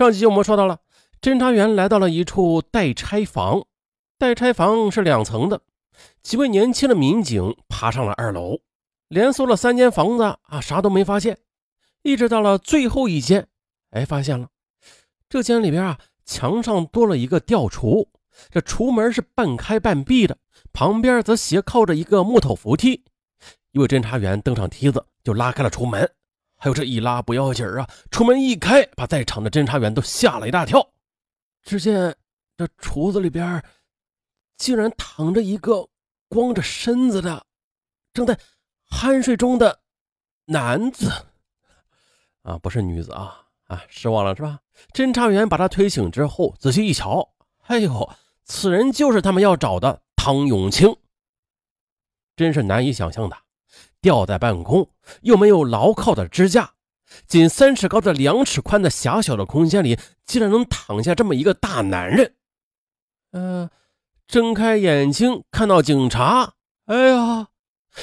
上集我们说到了，侦查员来到了一处待拆房，待拆房是两层的。几位年轻的民警爬上了二楼，连搜了三间房子啊，啥都没发现。一直到了最后一间，哎，发现了，这间里边啊，墙上多了一个吊橱，这橱门是半开半闭的，旁边则斜靠着一个木头扶梯。一位侦查员登上梯子，就拉开了橱门。还有这一拉不要紧啊，出门一开，把在场的侦查员都吓了一大跳。只见这橱子里边竟然躺着一个光着身子的、正在酣睡中的男子啊，不是女子啊啊！失望了是吧？侦查员把他推醒之后，仔细一瞧，哎呦，此人就是他们要找的唐永清。真是难以想象的。吊在半空，又没有牢靠的支架，仅三尺高的两尺宽的狭小的空间里，竟然能躺下这么一个大男人。嗯，睁开眼睛看到警察，哎呀，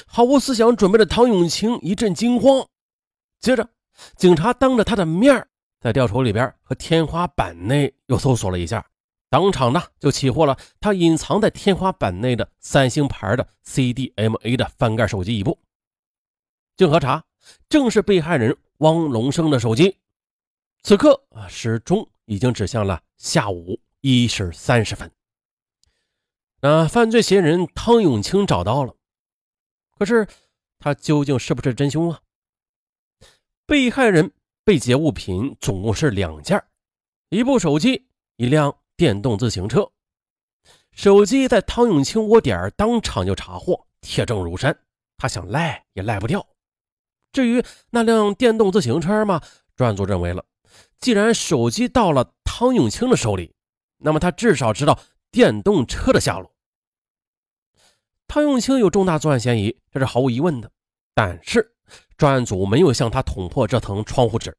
毫无思想准备的唐永清一阵惊慌。接着，警察当着他的面在吊床里边和天花板内又搜索了一下，当场呢就起获了他隐藏在天花板内的三星牌的 CDMA 的翻盖手机一部。经核查，正是被害人汪龙生的手机。此刻啊，时钟已经指向了下午一时三十分。那犯罪嫌疑人汤永清找到了，可是他究竟是不是真凶啊？被害人被劫物品总共是两件：一部手机，一辆电动自行车。手机在汤永清窝点当场就查获，铁证如山，他想赖也赖不掉。至于那辆电动自行车嘛，专案组认为了，既然手机到了汤永清的手里，那么他至少知道电动车的下落。汤永清有重大作案嫌疑，这是毫无疑问的。但是专案组没有向他捅破这层窗户纸。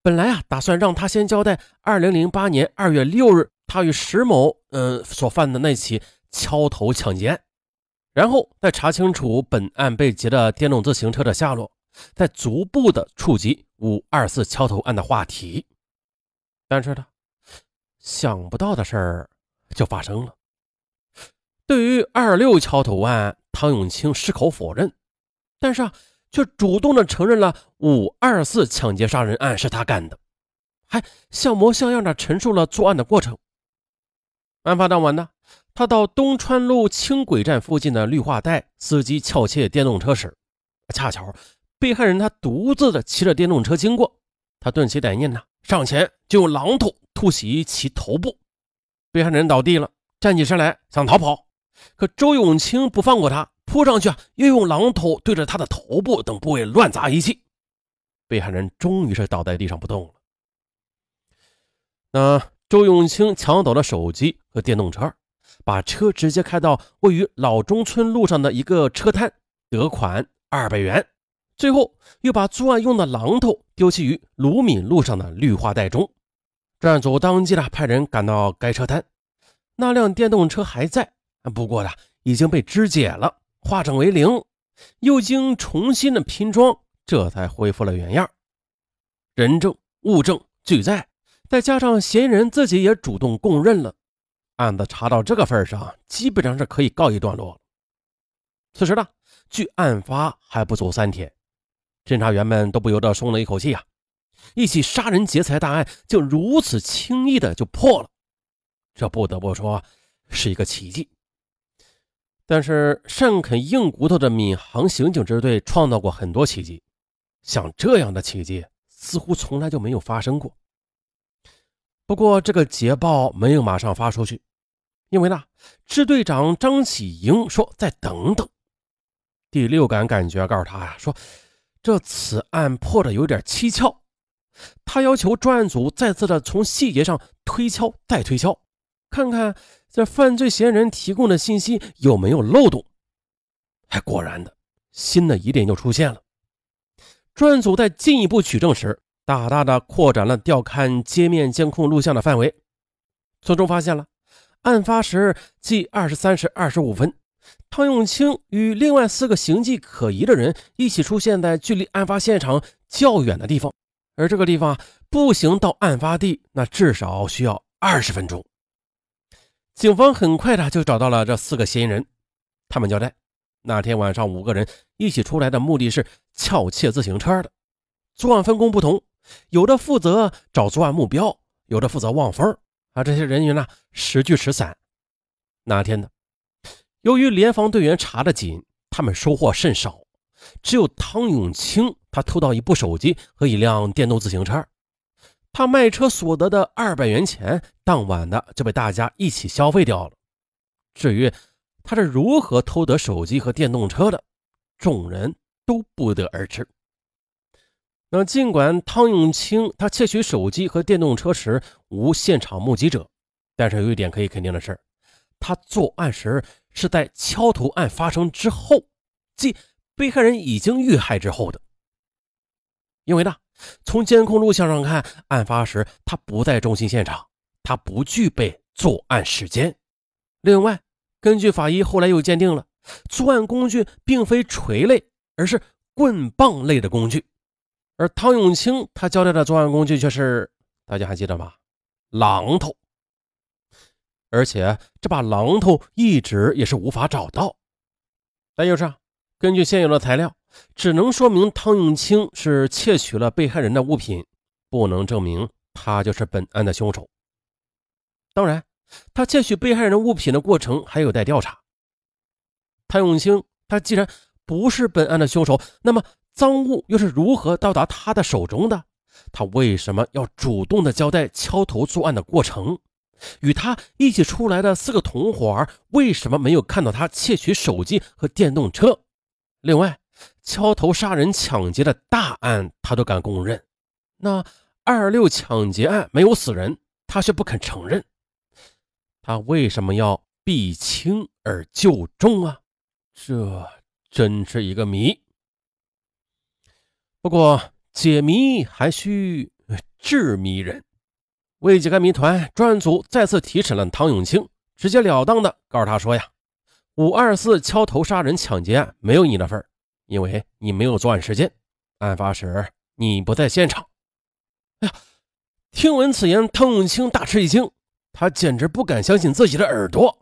本来啊，打算让他先交代2008年2月6日他与石某嗯所犯的那起敲头抢劫案，然后再查清楚本案被劫的电动自行车的下落。在逐步的触及五二四敲头案的话题，但是呢，想不到的事儿就发生了。对于二六敲头案，汤永清矢口否认，但是啊，却主动的承认了五二四抢劫杀人案是他干的，还像模像样的陈述了作案的过程。案发当晚呢，他到东川路轻轨站附近的绿化带，司机撬窃电动车时，恰巧。被害人他独自的骑着电动车经过，他顿起歹念呐，上前就用榔头突袭其头部，被害人倒地了，站起身来想逃跑，可周永清不放过他，扑上去啊，又用榔头对着他的头部等部位乱砸一气，被害人终于是倒在地上不动了。那周永清抢走了手机和电动车，把车直接开到位于老中村路上的一个车摊，得款二百元。最后又把作案用的榔头丢弃于卢敏路上的绿化带中。专案组当即呢派人赶到该车摊，那辆电动车还在，不过呢已经被肢解了，化整为零，又经重新的拼装，这才恢复了原样。人证物证俱在，再加上嫌疑人自己也主动供认了，案子查到这个份上，基本上是可以告一段落了。此时呢，距案发还不足三天。侦查员们都不由得松了一口气啊！一起杀人劫财大案就如此轻易的就破了，这不得不说是一个奇迹。但是善啃硬骨头的闵行刑警支队创造过很多奇迹，像这样的奇迹似乎从来就没有发生过。不过这个捷报没有马上发出去，因为呢，支队长张启英说再等等。第六感感觉告诉他呀，说。这此案破的有点蹊跷，他要求专案组再次的从细节上推敲再推敲，看看这犯罪嫌疑人提供的信息有没有漏洞。还果然的，新的疑点就出现了。专案组在进一步取证时，大大的扩展了调看街面监控录像的范围，从中发现了案发时即二十三时二十五分。汤永清与另外四个形迹可疑的人一起出现在距离案发现场较远的地方，而这个地方步行到案发地，那至少需要二十分钟。警方很快的就找到了这四个嫌疑人，他们交代，那天晚上五个人一起出来的目的是撬窃自行车的，作案分工不同，有的负责找作案目标，有的负责望风啊，这些人员呢时聚时散。那天呢，由于联防队员查得紧，他们收获甚少。只有汤永清，他偷到一部手机和一辆电动自行车。他卖车所得的二百元钱，当晚的就被大家一起消费掉了。至于他是如何偷得手机和电动车的，众人都不得而知。那尽管汤永清他窃取手机和电动车时无现场目击者，但是有一点可以肯定的是，他作案时是在敲头案发生之后，即。被害人已经遇害之后的，因为呢，从监控录像上看，案发时他不在中心现场，他不具备作案时间。另外，根据法医后来又鉴定了，作案工具并非锤类，而是棍棒类的工具，而汤永清他交代的作案工具却是，大家还记得吗？榔头。而且这把榔头一直也是无法找到，但就是。根据现有的材料，只能说明汤永清是窃取了被害人的物品，不能证明他就是本案的凶手。当然，他窃取被害人物品的过程还有待调查。汤永清他既然不是本案的凶手，那么赃物又是如何到达他的手中的？他为什么要主动的交代敲头作案的过程？与他一起出来的四个同伙为什么没有看到他窃取手机和电动车？另外，敲头杀人抢劫的大案，他都敢供认。那二六抢劫案没有死人，他却不肯承认。他为什么要避轻而就重啊？这真是一个谜。不过解谜还需智谜人。为解开谜团，专案组再次提审了汤永清，直截了当的告诉他说呀。五二四敲头杀人抢劫案没有你的份因为你没有作案时间，案发时你不在现场。哎呀，听闻此言，汤永清大吃一惊，他简直不敢相信自己的耳朵。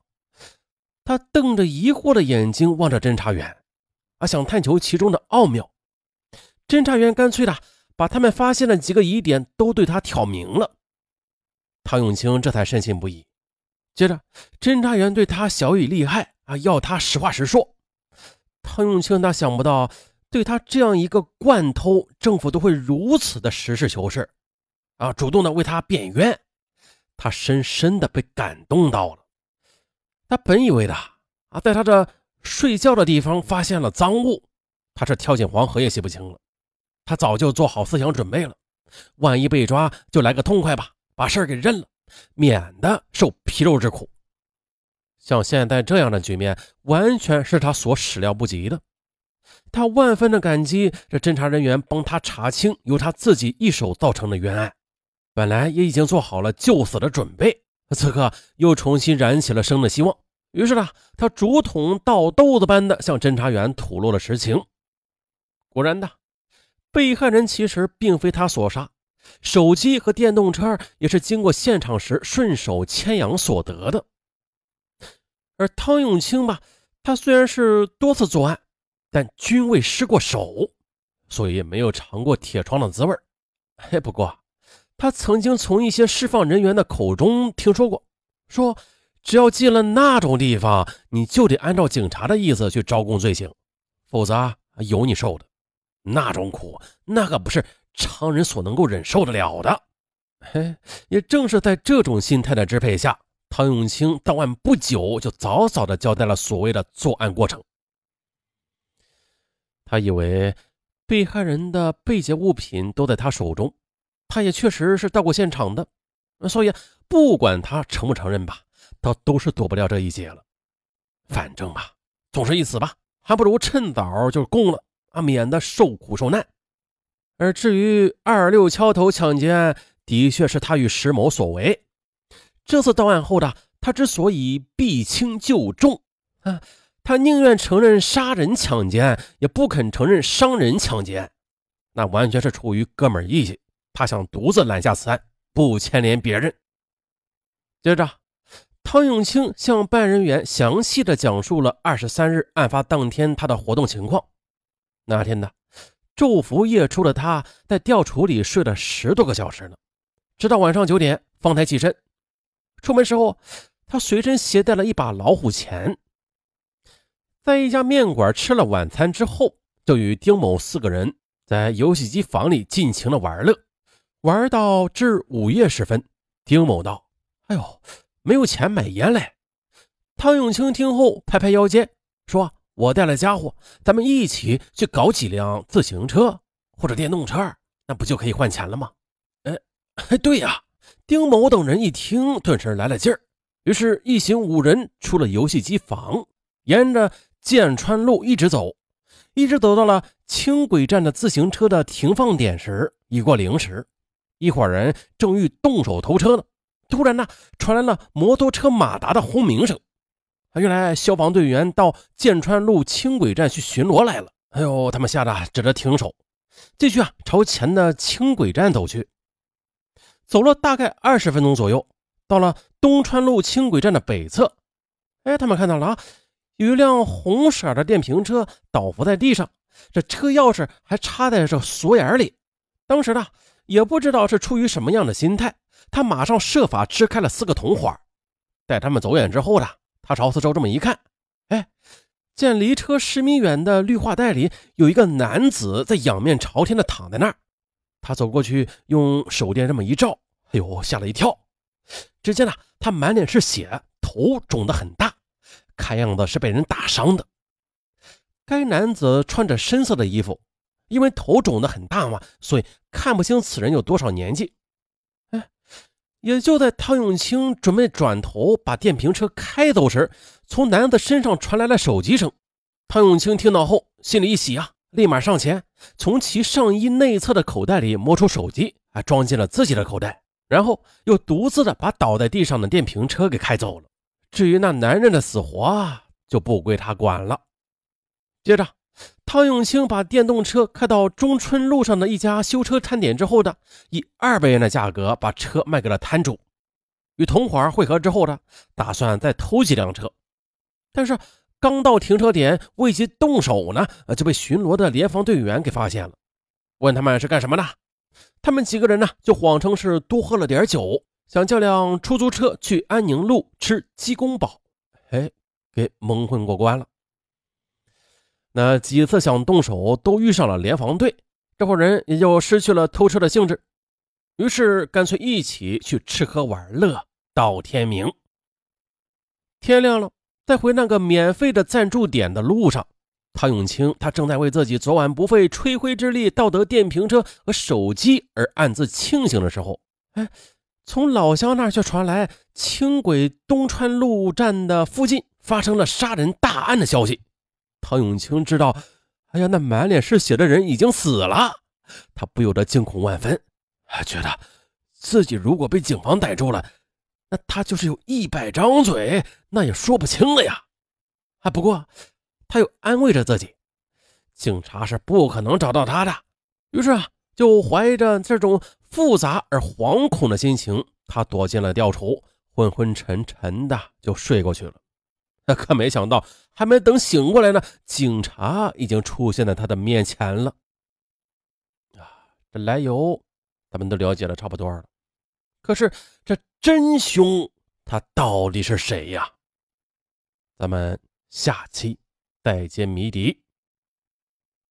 他瞪着疑惑的眼睛望着侦查员，啊，想探求其中的奥妙。侦查员干脆的把他们发现的几个疑点都对他挑明了，汤永清这才深信不疑。接着，侦查员对他小以厉害。啊！要他实话实说。汤永清他想不到，对他这样一个惯偷，政府都会如此的实事求是，啊，主动的为他辩冤。他深深的被感动到了。他本以为的啊，在他这睡觉的地方发现了赃物，他是跳进黄河也洗不清了。他早就做好思想准备了，万一被抓，就来个痛快吧，把事儿给认了，免得受皮肉之苦。像现在这样的局面，完全是他所始料不及的。他万分的感激这侦查人员帮他查清由他自己一手造成的冤案，本来也已经做好了就死的准备，此刻又重新燃起了生的希望。于是呢，他竹筒倒豆子般的向侦查员吐露了实情。果然的，被害人其实并非他所杀，手机和电动车也是经过现场时顺手牵羊所得的。而汤永清吧，他虽然是多次作案，但均未失过手，所以没有尝过铁窗的滋味 哎，不过他曾经从一些释放人员的口中听说过，说只要进了那种地方，你就得按照警察的意思去招供罪行，否则有你受的。那种苦，那可不是常人所能够忍受得了的。嘿，也正是在这种心态的支配下。汤永清到案不久，就早早的交代了所谓的作案过程。他以为被害人的被劫物品都在他手中，他也确实是到过现场的，所以不管他承不承认吧，他都是躲不了这一劫了。反正吧，总是一死吧，还不如趁早就供了啊，免得受苦受难。而至于二六敲头抢劫案，的确是他与石某所为。这次到案后的他之所以避轻就重，啊，他宁愿承认杀人抢劫案，也不肯承认伤人抢劫案，那完全是出于哥们义气，他想独自揽下此案，不牵连别人。接着，汤永清向办案人员详细的讲述了二十三日案发当天他的活动情况。那天呢，昼伏夜出的他在吊橱里睡了十多个小时呢，直到晚上九点方才起身。出门时候，他随身携带了一把老虎钳。在一家面馆吃了晚餐之后，就与丁某四个人在游戏机房里尽情的玩乐，玩到至午夜时分。丁某道：“哎呦，没有钱买烟嘞。”汤永清听后拍拍腰间，说：“我带了家伙，咱们一起去搞几辆自行车或者电动车，那不就可以换钱了吗？” 哎，对呀。丁某等人一听，顿时来了劲儿，于是，一行五人出了游戏机房，沿着。剑川路一直走，一直走到了轻轨站的自行车的停放点时，已过零时。一伙人正欲动手偷车呢，突然呢，传来了摩托车马达的轰鸣声。原来消防队员到剑川路轻轨站去巡逻来了。哎呦，他们吓得只得停手，继续啊朝前的轻轨站走去。走了大概二十分钟左右，到了东川路轻轨站的北侧。哎，他们看到了啊。有一辆红色的电瓶车倒伏在地上，这车钥匙还插在这锁眼里。当时呢，也不知道是出于什么样的心态，他马上设法支开了四个同伙。待他们走远之后呢，他朝四周这么一看，哎，见离车十米远的绿化带里有一个男子在仰面朝天的躺在那儿。他走过去，用手电这么一照，哎呦，吓了一跳。只见呢，他满脸是血，头肿得很大。看样子是被人打伤的。该男子穿着深色的衣服，因为头肿得很大嘛，所以看不清此人有多少年纪。也就在汤永清准备转头把电瓶车开走时，从男子身上传来了手机声。汤永清听到后，心里一喜啊，立马上前，从其上衣内侧的口袋里摸出手机，啊，装进了自己的口袋，然后又独自的把倒在地上的电瓶车给开走了。至于那男人的死活啊，就不归他管了。接着，汤永清把电动车开到中春路上的一家修车摊点之后呢，以二百元的价格把车卖给了摊主。与同伙会合之后呢，打算再偷几辆车。但是刚到停车点，未及动手呢，就被巡逻的联防队员给发现了。问他们是干什么的，他们几个人呢，就谎称是多喝了点酒。想叫辆出租车去安宁路吃鸡公煲，哎，给蒙混过关了。那几次想动手都遇上了联防队，这伙人也就失去了偷车的兴致，于是干脆一起去吃喝玩乐到天明。天亮了，在回那个免费的暂住点的路上，唐永清他正在为自己昨晚不费吹灰之力盗得电瓶车和手机而暗自庆幸的时候，哎。从老乡那儿却传来轻轨东川路站的附近发生了杀人大案的消息。唐永清知道，哎呀，那满脸是血的人已经死了，他不由得惊恐万分，觉得自己如果被警方逮住了，那他就是有一百张嘴，那也说不清了呀。啊，不过他又安慰着自己，警察是不可能找到他的。于是啊，就怀着这种。复杂而惶恐的心情，他躲进了吊橱，昏昏沉沉的就睡过去了。可没想到，还没等醒过来呢，警察已经出现在他的面前了。啊，这来由咱们都了解了差不多了。可是这真凶他到底是谁呀？咱们下期再揭谜底。